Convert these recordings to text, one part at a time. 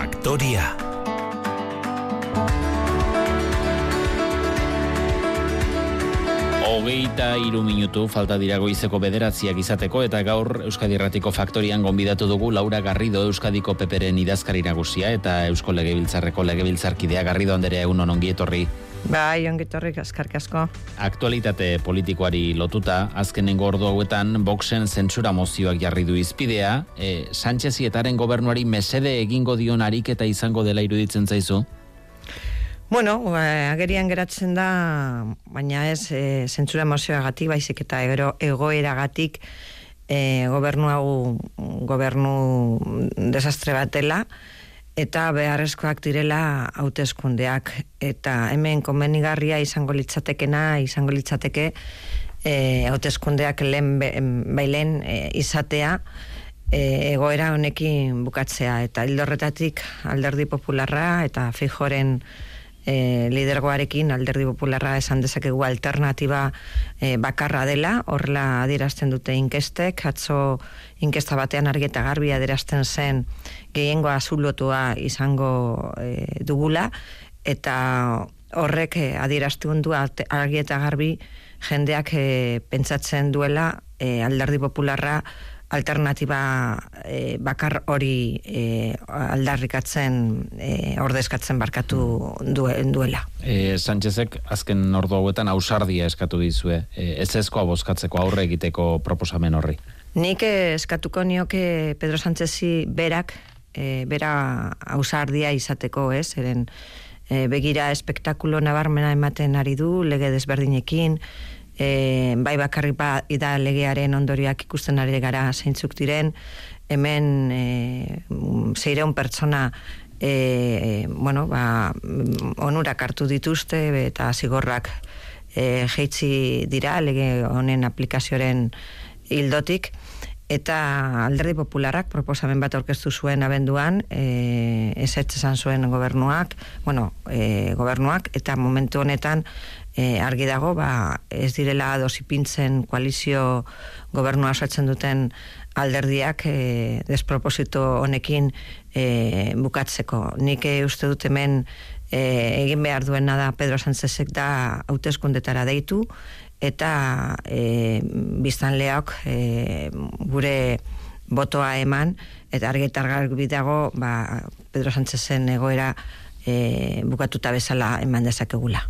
Faktoria. Hogeita iru minutu falta dira goizeko bederatziak izateko eta gaur Euskadi Erratiko Faktorian gonbidatu dugu Laura Garrido Euskadiko Peperen idazkari nagusia eta Eusko Legebiltzarreko Legebiltzarkidea Garrido Anderea egun onongi etorri. Bai, ongitorrik askarki asko. Aktualitate politikoari lotuta, azkenengo ordu hauetan Voxen zentsura mozioak jarri du izpidea, e, Sánchez Ietaren gobernuari mesede egingo dion ariketa izango dela iruditzen zaizu? Bueno, eh, agerian geratzen da, baina ez e, zentsura mozioagatik, baizik eta ero, egoeragatik e, gobernu hau gobernu desastre batela, eta beharrezkoak direla hauteskundeak. Eta hemen konbenigarria izango litzatekena izango litzateke e, hauteskundeak lehen bailen e, izatea e, egoera honekin bukatzea. Eta hildorretatik alderdi popularra eta fijoren e, lidergoarekin alderdi popularra esan dezakegu alternatiba e, bakarra dela, horrela adierazten dute inkestek, atzo inkesta batean argi eta garbi adierazten zen gehiengo azulotua izango e, dugula, eta horrek e, adieraztu du argi eta garbi jendeak e, pentsatzen duela e, alderdi popularra alternatiba e, bakar hori e, aldarrikatzen e, ordezkatzen barkatu duen duela. E, Sánchezek azken ordu hauetan ausardia eskatu dizue, e, ez ezkoa bozkatzeko aurre egiteko proposamen horri. Nik eskatuko nioke Pedro Sánchezi berak, e, bera ausardia izateko, ez, eren e, begira espektakulo nabarmena ematen ari du, lege desberdinekin, e, bai bakarrik ba ida legearen ondorioak ikusten ari gara zeintzuk diren. Hemen e, zeireun pertsona e, bueno, ba, onurak hartu dituzte eta zigorrak e, jeitzi dira lege honen aplikazioaren hildotik eta alderdi popularrak proposamen bat aurkeztu zuen abenduan e, ez esan zuen gobernuak bueno, e, gobernuak eta momentu honetan e, argi dago ba, ez direla dosipintzen koalizio gobernua osatzen duten alderdiak e, desproposito honekin e, bukatzeko. Nik e, uste dut hemen e, egin behar duena da Pedro Sánchezek da hauteskundetara deitu eta e, biztan leok e, gure botoa eman eta argitar bidago ba, Pedro Sánchezen egoera e, bukatuta bezala eman dezakegula.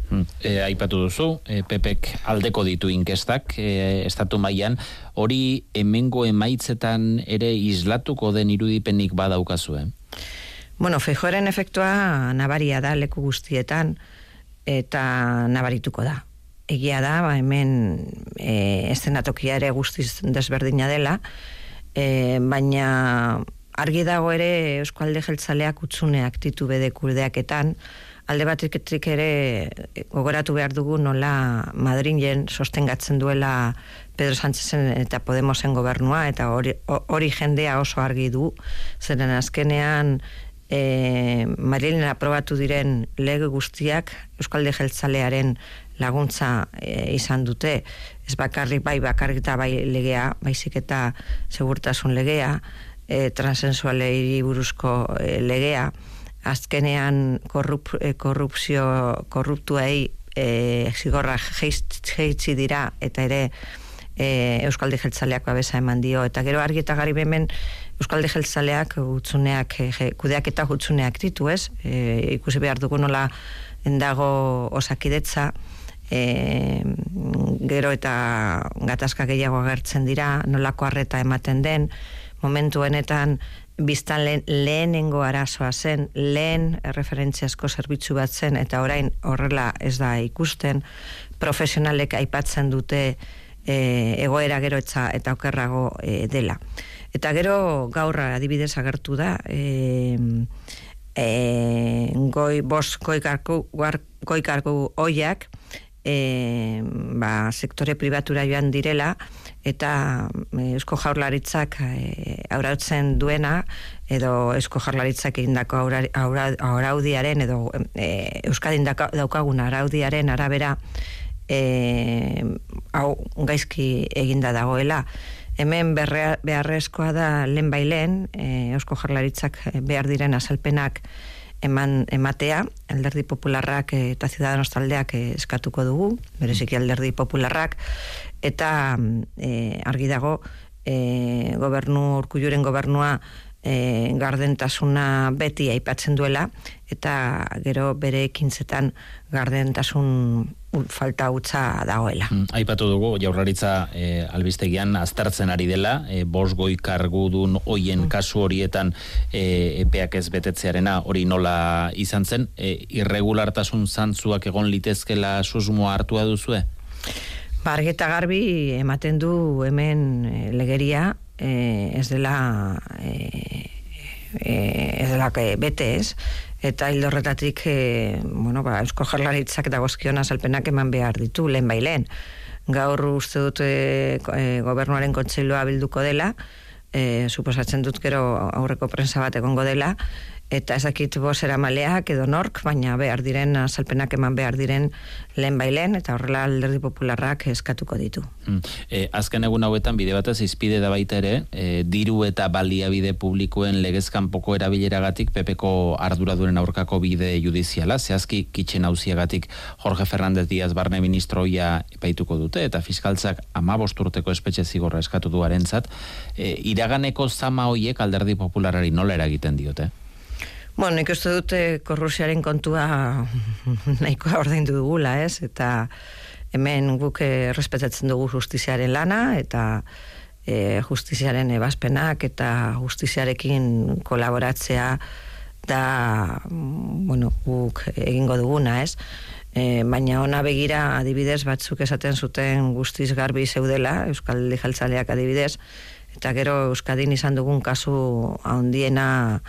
E, aipatu duzu, e, Pepek aldeko ditu inkestak, e, estatu mailan hori hemengo emaitzetan ere islatuko den irudipenik badaukazue? Bueno, fejoren efektua nabaria da leku guztietan eta nabarituko da. Egia da, ba, hemen e, estenatokia ere guztiz desberdina dela, e, baina argi dago ere Euskalde Jeltzaleak utzuneak ditu bede kurdeaketan, alde batik ere eh, gogoratu behar dugu nola Madrilen sostengatzen duela Pedro Sánchezen eta Podemosen gobernua, eta hori, hori jendea oso argi du, zeren azkenean e, Madrilen aprobatu diren lege guztiak Euskalde Jeltzalearen laguntza e, izan dute, ez bakarrik bai bakarrik eta bai legea, baizik eta segurtasun legea, e, transensualei buruzko e, legea, azkenean korrup, e, korrupzio korruptuei e, zigorra jeitzi dira eta ere e, Euskaldi Jeltzaleak babesa eman dio. Eta gero argi eta gari bemen Euskaldi Jeltzaleak utzuneak e, kudeak eta utzuneak ditu ez? E, ikusi behar dugu nola endago osakidetza e, gero eta gatazka gehiago agertzen dira nolako harreta ematen den. Momentu honetan biztan lehen, lehenengo arazoa zen, lehen referentziasko zerbitzu bat zen, eta orain horrela ez da ikusten, profesionalek aipatzen dute e, egoera gero etza, eta okerrago e, dela. Eta gero gaur adibidez agertu da, e, e, goi, bos goikarku, oiak, e, ba, sektore privatura joan direla, eta Eusko Jaurlaritzak e, aurautzen duena edo Eusko Jaurlaritzak egindako araudiaren edo e, Euskadin daukagun araudiaren arabera e, hau gaizki eginda dagoela. Hemen berrea, beharrezkoa da lehen bailen, e, Eusko Jarlaritzak behar diren azalpenak eman ematea, alderdi popularrak eta ciudadanos taldeak eskatuko dugu, bereziki alderdi popularrak, eta e, argi dago, e, gobernu, urkulluren gobernua e, gardentasuna beti aipatzen duela eta gero bere ekintzetan gardentasun falta hutsa dagoela. Mm, aipatu dugu jaurlaritza e, albistegian aztertzen ari dela, e, bos goi kargudun hoien mm. kasu horietan e, epeak ez betetzearena hori nola izan zen, e, irregulartasun zantzuak egon litezkela susmoa hartua duzue? Bargeta garbi ematen du hemen e, legeria e, ez dela e, e, ez dela bete ez? Eta hildo horretatik e, bueno, ba, eusko jarlaritzak dagozkion azalpenak eman behar ditu lehen bai lehen. Gaur uste dut e, gobernuaren kontseilua bilduko dela e, suposatzen dut gero aurreko prensa bat egongo dela eta ezakit bosera maleak edo nork, baina behar diren, salpenak eman behar diren lehen bailen, eta horrela alderdi popularrak eskatuko ditu. Hmm. E, azken egun hauetan, bide batez, izpide da baita ere, e, diru eta baliabide publikoen legezkanpoko erabileragatik pepeko arduraduren aurkako bide judiziala, zehazki kitxen hauziagatik Jorge Fernández Díaz barne ministroia epaituko dute, eta fiskaltzak amabosturteko espetxe zigorra eskatu duaren zat, e, iraganeko zama hoiek alderdi popularari nola eragiten diote? Bueno, nik uste dute korrusiaren kontua nahikoa ordaindu dugula, ez? Eta hemen guk respetatzen dugu justiziaren lana, eta e, justiziaren ebazpenak, eta justiziarekin kolaboratzea da, bueno, guk egingo duguna, ez? E, baina ona begira adibidez batzuk esaten zuten guztiz garbi zeudela, Euskal Lijaltzaleak adibidez, eta gero Euskadin izan dugun kasu handiena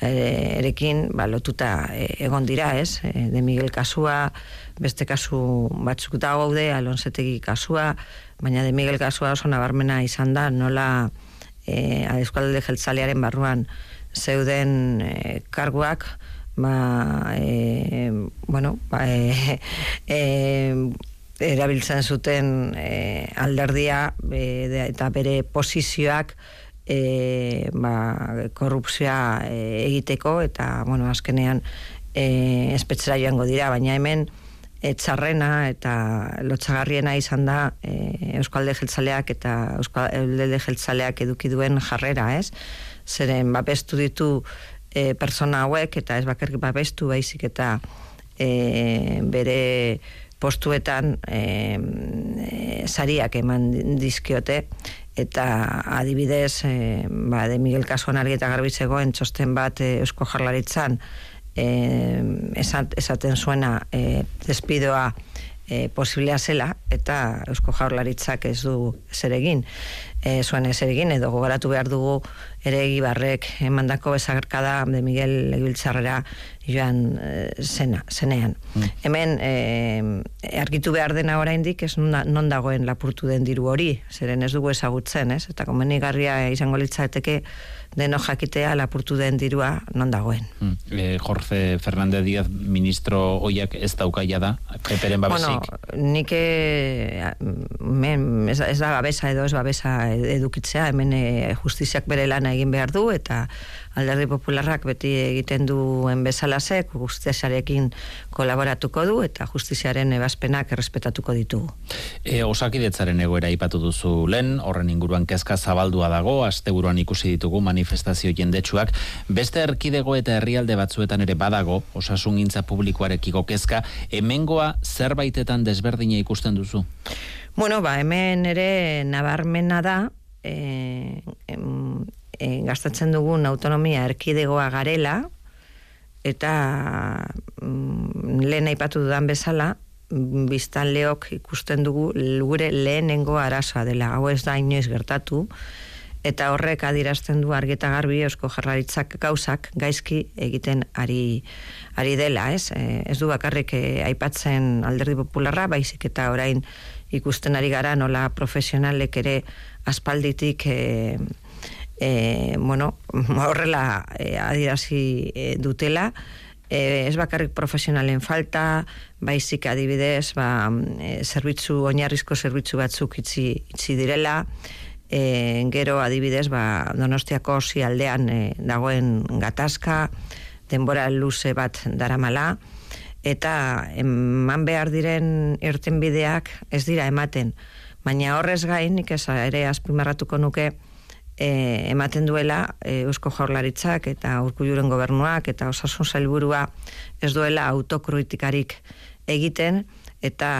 erekin ba, lotuta e, egon dira, ez? E, de Miguel kasua, beste kasu batzuk da gaude, alonzetegi kasua, baina de Miguel kasua oso nabarmena izan da, nola e, Eskualde Jeltzalearen barruan zeuden e, karguak, ba, e, bueno, ba, e, e, erabiltzen zuten e, alderdia e, eta bere posizioak e, ba, korrupzioa e, egiteko eta bueno, azkenean e, espetzera joango dira, baina hemen etxarrena eta lotxagarriena izan da e, Euskalde Jeltzaleak eta Euskalde Jeltzaleak eduki duen jarrera, ez? Zeren babestu ditu e, persona hauek eta ez bakarrik babestu baizik eta e, bere postuetan e, e, sariak eman dizkiote eta adibidez e, ba, de Miguel Kasuan argi eta garbi zegoen txosten bat e, Eusko Jarlaritzan e, esaten zuena e, despidoa e, posiblea zela eta Eusko Jarlaritzak ez du zer egin. E, zuen ez egin edo gogoratu behar dugu ere egibarrek emandako bezagarkada de Miguel Egibiltzarrera joan zena, zenean. Mm. Hemen e, argitu behar dena oraindik ez non dagoen lapurtu den diru hori, zeren ez dugu ezagutzen, ez? Eta komenigarria izango litzateke deno jakitea lapurtu den dirua non dagoen. Mm. E, Jorge Fernández Díaz ministro oiak ez daukaia da, peperen babesik? Bueno, nik men, ez, ez da babesa edo ez babesa edukitzea, hemen e, justiziak bere lana egin behar du, eta alderdi popularrak beti egiten duen bezalazek, justiziarekin kolaboratuko du, eta justiziaren ebazpenak errespetatuko ditugu. E, osakidetzaren egoera ipatu duzu lehen, horren inguruan kezka zabaldua dago, asteburuan ikusi ditugu manifestazio jendetsuak, beste erkidego eta herrialde batzuetan ere badago, osasun gintza publikoarekiko kezka, hemengoa zerbaitetan desberdina ikusten duzu? Bueno, ba, hemen ere nabarmena da, e, e, gastatzen dugun autonomia erkidegoa garela, eta mm, lehen aipatu dudan bezala, biztan leok ikusten dugu gure lehenengo arazoa dela, hau ez da inoiz gertatu, eta horrek adirazten du argeta garbi eusko jarraritzak gauzak gaizki egiten ari, ari dela, ez? E, ez du bakarrik e, aipatzen alderdi popularra, baizik eta orain ikusten ari gara nola profesionalek ere aspalditik e, e, bueno, horrela e, adirazi e, dutela, e, ez bakarrik profesionalen falta, baizik adibidez, ba, e, zerbitzu, oinarrizko zerbitzu batzuk itzi, itzi direla, e, gero adibidez ba, donostiako osi aldean e, dagoen gatazka, denbora luze bat daramala, eta eman behar diren irtenbideak ez dira ematen. Baina horrez gain, nik ere azpimarratuko nuke, e, ematen duela e, Eusko Jaurlaritzak eta Urkulluren gobernuak eta Osasun Sailburua ez duela autokritikarik egiten eta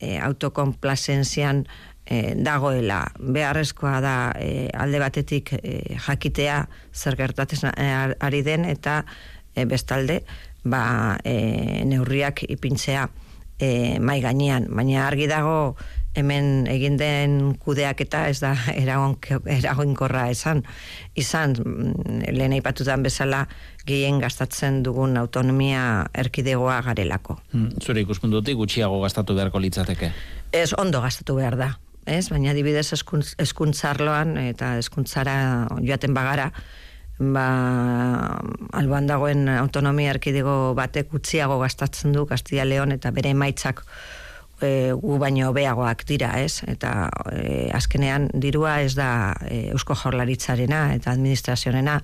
e, autokonplazenzian e, dagoela. Beharrezkoa da e, alde batetik e, jakitea zer gertatzen ari den eta e, bestalde ba, e, neurriak ipintzea e, mai gainean. Baina argi dago hemen egin den kudeak eta ez da eragoinkorra esan izan mm, lehen aipatutan bezala gehien gastatzen dugun autonomia erkidegoa garelako. Hmm, zure ikuspuntutik gutxiago gastatu beharko litzateke? Ez ondo gastatu behar da. Ez, baina adibidez eskuntzarloan eta eskuntzara joaten bagara, ba, alboan dagoen autonomia erkidego batek gutxiago gastatzen du Castilla Leon eta bere emaitzak e, gu baino beagoak dira, ez? Eta e, azkenean dirua ez da e, Eusko Jaurlaritzarena eta administrazionena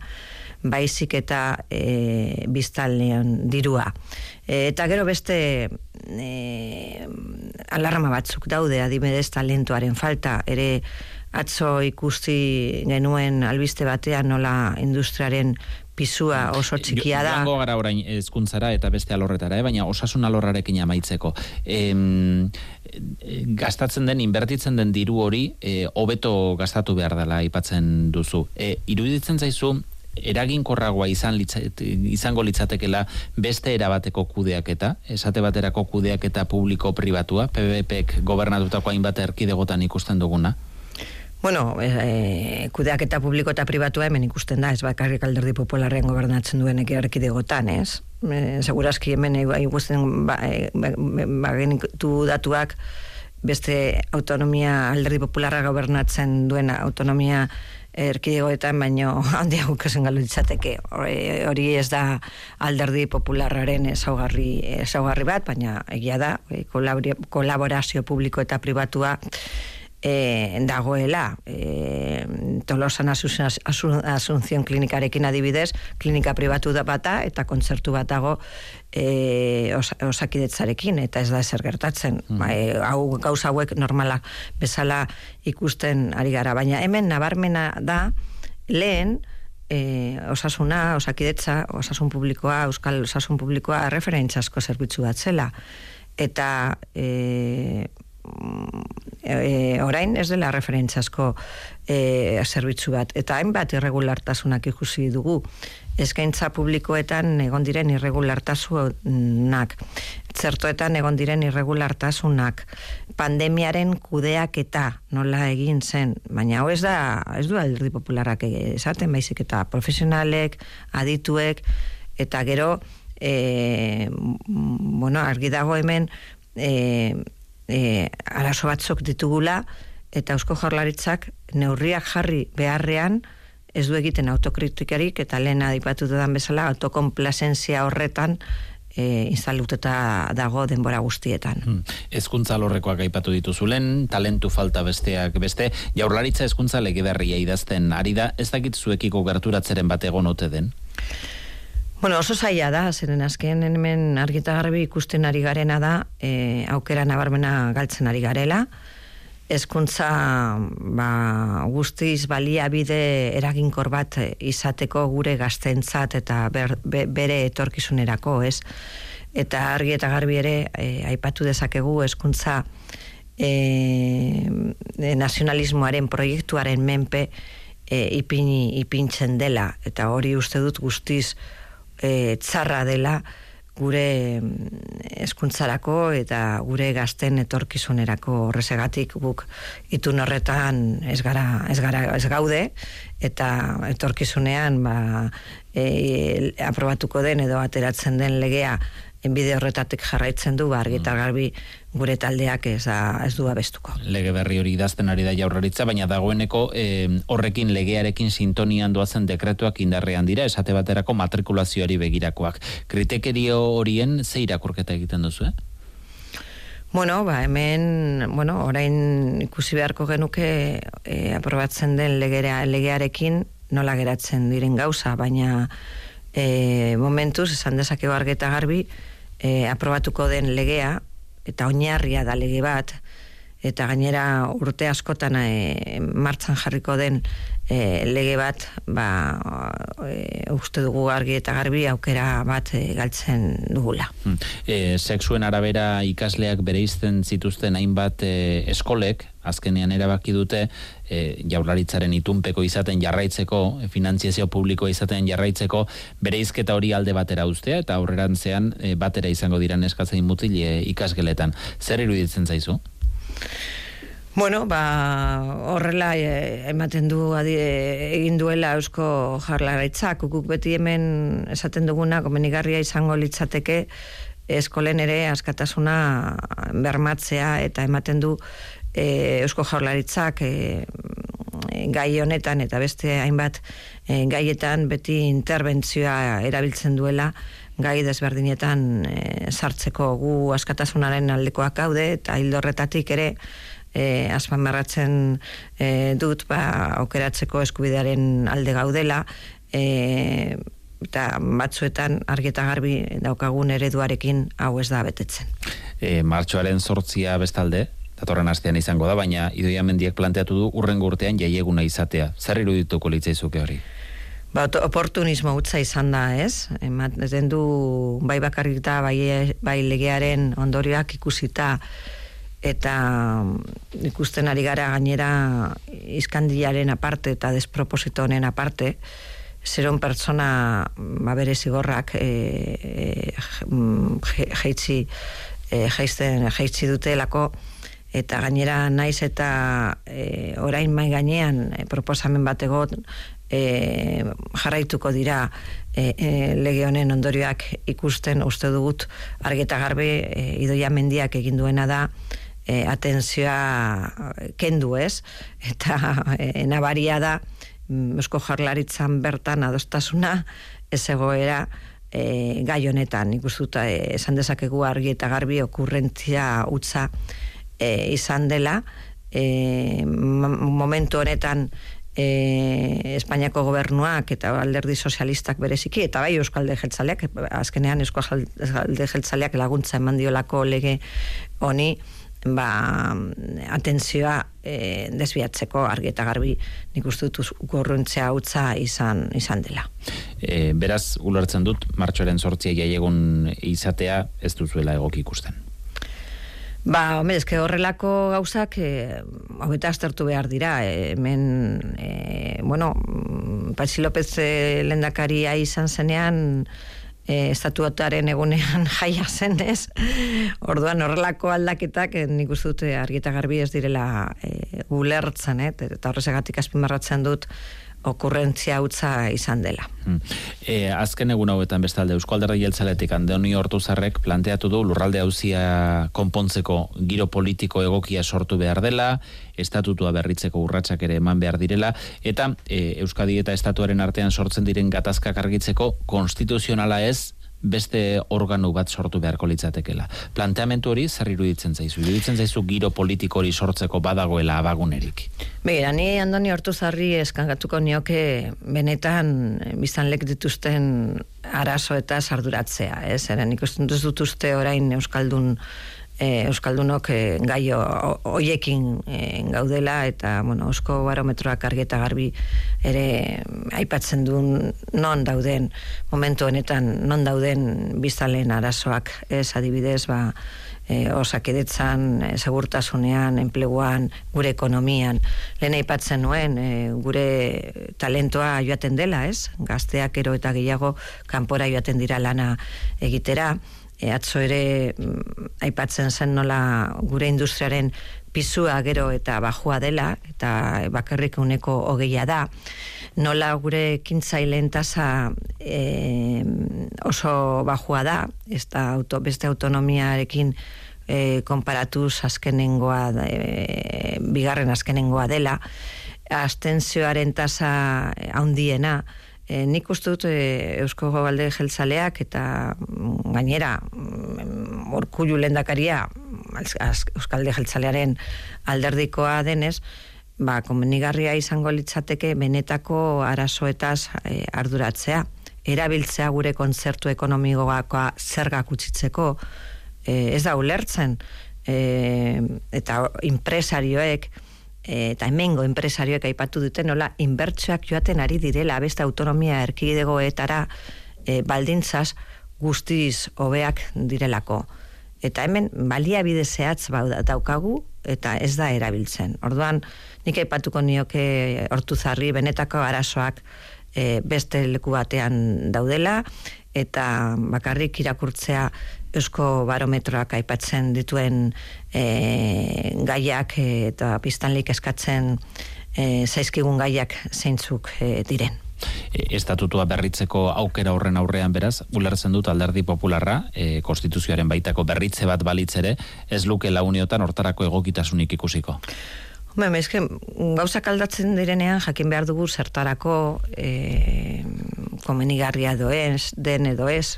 baizik eta e, biztalnean dirua. E, eta gero beste e, alarma batzuk daude adibidez talentuaren falta, ere atzo ikusti genuen albiste batean nola industriaren pisua oso txikia da. Joango gara orain ezkuntzara eta beste alorretara, eh? baina osasun alorrarekin amaitzeko. E, gastatzen den, inbertitzen den diru hori, e, hobeto gastatu behar dela aipatzen duzu. E, iruditzen zaizu, eraginkorragoa izan izango litzatekela beste erabateko kudeaketa, esate baterako kudeaketa publiko-pribatua, PBPek gobernatutako hainbat erkidegotan ikusten duguna? Bueno, e, kudeak eta publiko eta pribatua hemen ikusten da, ez bakarrik alderdi popularren gobernatzen duen ekerreki degotan, ez? E, segurazki hemen ikusten ba, e, ba, ba, datuak beste autonomia alderdi popularra gobernatzen duen autonomia erkidegoetan, baino handi hau kesen ditzateke. Hori ez da alderdi popularraren ezaugarri, ezaugarri bat, baina egia da, kolaborazio publiko eta pribatua e, dagoela e, tolosan asunción klinikarekin adibidez klinika pribatu da bata eta kontzertu bat dago e, osakidetzarekin eta ez da ezer gertatzen mm. ba, e, hau gauza hauek normala bezala ikusten ari gara baina hemen nabarmena da lehen e, osasuna, osakidetza, osasun publikoa, euskal osasun publikoa referentzasko zerbitzu bat zela. Eta e, e, orain ez dela referentzasko e, zerbitzu bat. Eta hainbat irregulartasunak ikusi dugu. Eskaintza publikoetan egon diren irregulartasunak. Zertoetan egon diren irregulartasunak. Pandemiaren kudeak eta nola egin zen. Baina hau ez da, ez du alderdi popularak esaten, baizik eta profesionalek, adituek, eta gero, e, bueno, argi dago hemen, e, e, arazo batzuk ditugula eta eusko jarlaritzak neurriak jarri beharrean ez du egiten autokritikarik eta lehen adipatu dudan bezala autokonplazentzia horretan e, instalututa dago denbora guztietan. Hmm. Ezkuntza lorrekoak aipatu dituzulen, talentu falta besteak beste, jaurlaritza ezkuntza legedarria idazten ari da, ez dakit zuekiko gerturatzeren bat egon ote den? Bueno, oso zaila da, zeren azken hemen argita garbi ikusten ari garena da, e, aukera nabarmena galtzen ari garela, ezkuntza ba, guztiz baliabide eraginkor bat izateko gure gaztentzat eta ber, bere etorkizunerako, ez? Eta argi eta garbi ere, e, aipatu dezakegu ezkuntza e, nazionalismoaren proiektuaren menpe e, ipini, ipintzen dela, eta hori uste dut guztiz e, txarra dela gure mm, eta gure gazten etorkizunerako horrezegatik guk itun horretan ez gara, ez gara ez gaude eta etorkizunean ba, e, aprobatuko den edo ateratzen den legea enbide horretatik jarraitzen du, argi eta mm. garbi gure taldeak ez, ez du abestuko. Lege berri hori idazten ari da jaurlaritza, baina dagoeneko horrekin legearekin sintonian doazen dekretuak indarrean dira, esate baterako matrikulazioari begirakoak. Kritekerio horien ze irakurketa egiten duzu, eh? Bueno, ba, hemen, bueno, orain ikusi beharko genuke e, aprobatzen den legera, legearekin nola geratzen diren gauza, baina e, momentuz, esan dezakego argeta garbi, e, aprobatuko den legea, eta oinarria da lege bat, eta gainera urte askotan e, martzan jarriko den e, lege bat ba, e, uste dugu argi eta garbi aukera bat e, galtzen dugula. E, sexuen arabera ikasleak bere izten zituzten hainbat e, eskolek, azkenean erabaki dute e, jaurlaritzaren itunpeko izaten jarraitzeko, finantziazio publiko izaten jarraitzeko, bere izketa hori alde batera ustea, eta aurrerantzean e, batera izango diran eskatzen mutil e, ikasgeletan. Zer iruditzen zaizu? Bueno, ba, horrela e, ematen du adi, egin duela eusko jarlaritza, kukuk beti hemen esaten duguna, komenigarria izango litzateke, eskolen ere askatasuna bermatzea eta ematen du e, eusko jarlaritzak e, gai honetan eta beste hainbat e, gaietan beti interbentzioa erabiltzen duela gai desberdinetan e, sartzeko gu askatasunaren aldekoak gaude eta hildorretatik ere e, azpamarratzen e, dut ba, okeratzeko eskubidearen alde gaudela e, eta batzuetan argeta garbi daukagun ereduarekin hau ez da betetzen. E, martxoaren sortzia bestalde, datorren astean izango da, baina idoia mendiak planteatu du urren urtean jaieguna izatea. Zer irudituko litzaizuke hori? Ba, oportunismo utza izan da, ez? Emat, den du bai bakarrik da, bai, bai legearen ondorioak ikusita eta mm, ikusten ari gara gainera izkandiaren aparte eta desproposito honen aparte, zeron pertsona ba bere zigorrak e, e, jeitzi e, jeizten, jeitzi dutelako eta gainera naiz eta e, orain mai gainean e, proposamen bat egot e, jarraituko dira e, e, lege honen ondorioak ikusten uste dugut argeta garbe e, idoia mendiak egin duena da e, atentzioa kendu ez, eta e, nabaria da, mm, eusko jarlaritzan bertan adostasuna, ez egoera e, gai honetan, ikustuta e, esan dezakegu argi eta garbi okurrentzia utza e, izan dela, e, momentu honetan e, Espainiako gobernuak eta alderdi sozialistak bereziki, eta bai Euskalde Jeltzaleak, azkenean Euskalde Jeltzaleak laguntza eman diolako lege honi, ba, atentzioa e, desbiatzeko argi eta garbi nik uste dut gorruntzea utza izan, izan dela. E, beraz, ulertzen dut, martxoaren sortzia jaiegun izatea ez duzuela egok ikusten. Ba, hombre, ezke horrelako gauzak e, hobeta aztertu behar dira. E, hemen, e, bueno, Patxi López e, lendakaria izan zenean, e, estatuataren egunean jaia zen, ez? Orduan horrelako aldaketak e, nik uste dute argita garbi ez direla e, ulertzen, eh? eta horrezegatik azpimarratzen dut okurrentzia utza izan dela. Hmm. E, azken egun hauetan bestalde Eusko Alderdi Jeltzaletik Andoni Hortuzarrek planteatu du lurralde hauzia konpontzeko giro politiko egokia sortu behar dela, estatutua berritzeko urratsak ere eman behar direla, eta e, Euskadi eta Estatuaren artean sortzen diren gatazkak argitzeko konstituzionala ez, beste organo bat sortu beharko litzatekela. Planteamentu hori zer iruditzen zaizu? Iruditzen zaizu giro politiko hori sortzeko badagoela abagunerik? Begira, ni andoni hortu zarri eskangatuko nioke benetan biztan lek dituzten arazo eta sarduratzea, ez? Eren ikusten dut uste orain Euskaldun e, Euskaldunok e, gai hoiekin e, gaudela eta bueno, osko barometroak argi garbi ere aipatzen duen non dauden momentu honetan non dauden biztalen arazoak ez adibidez ba e, osakidetzan, e, segurtasunean, enpleguan, gure ekonomian. Lehen aipatzen nuen, e, gure talentoa joaten dela, ez? Gazteak ero eta gehiago kanpora joaten dira lana egitera e, atzo ere mm, aipatzen zen nola gure industriaren pisua gero eta bajua dela eta bakarrik uneko hogeia da. Nola gure kintzailen tasa e, oso bajua da ez da auto, beste autonomiarekin e, konparatuz azkenengoa e, bigarren azkenengoa dela. Astenzioaren tasa handiena E, nik uste dut e, Eusko Gobalde jeltzaleak eta mm, gainera mm, orkullu lendakaria Euskalde Jeltzalearen alderdikoa denez, ba, komenigarria izango litzateke benetako arazoetaz e, arduratzea. Erabiltzea gure kontzertu ekonomikoakoa zergak utzitzeko, e, ez da ulertzen, e, eta impresarioek, eta hemengo enpresarioek aipatu duten, nola, inbertsuak joaten ari direla, beste autonomia erkidegoetara e, baldintzaz guztiz hobeak direlako. Eta hemen baliabide zehatz bau daukagu, eta ez da erabiltzen. Orduan, nik aipatuko nioke hortu zarri, benetako arazoak e, beste leku batean daudela, eta bakarrik irakurtzea eusko barometroak aipatzen dituen e, gaiak e, eta biztanlik eskatzen e, zaizkigun gaiak zeintzuk e, diren. Estatutua berritzeko aukera horren aurrean beraz, ulertzen dut alderdi popularra, e, konstituzioaren baitako berritze bat balitzere, ez luke launiotan hortarako egokitasunik ikusiko. Ba, eske, gauzak aldatzen direnean jakin behar dugu zertarako e, komenigarria doez, den edo ez,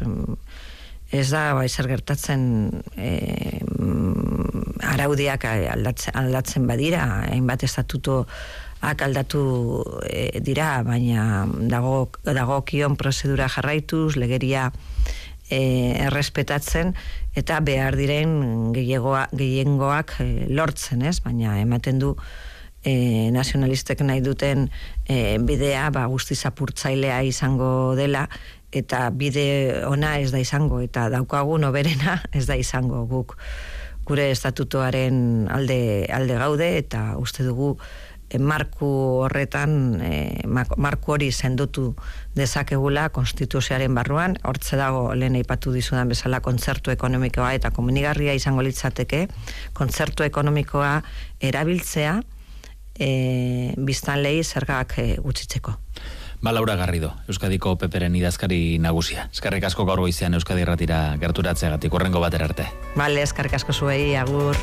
ez da, bai, zer gertatzen e, araudiak aldatzen, aldatzen badira, hainbat estatuto aldatu e, dira, baina dago, dago kion prozedura jarraituz, legeria e, errespetatzen, eta behar diren gehiengoak e, lortzen, ez? Baina ematen du e, nazionalistek nahi duten e, bidea, ba, guztiz apurtzailea izango dela, eta bide ona ez da izango, eta daukagun oberena ez da izango guk gure estatutoaren alde, alde gaude, eta uste dugu e, marku horretan e, marku hori sendotu dezakegula konstituzioaren barruan. Hortze dago lehen aipatu dizudan bezala kontzertu ekonomikoa eta komunigarria izango litzateke. Kontzertu ekonomikoa erabiltzea e, biztan lehi zergak e, gutxitzeko Ba, Laura Garrido, Euskadiko Peperen idazkari nagusia. Eskarrik asko gaur goizean Euskadi Erratira gerturatzeagatik horrengo batera arte. Bale, eskarrik asko zuei, agur.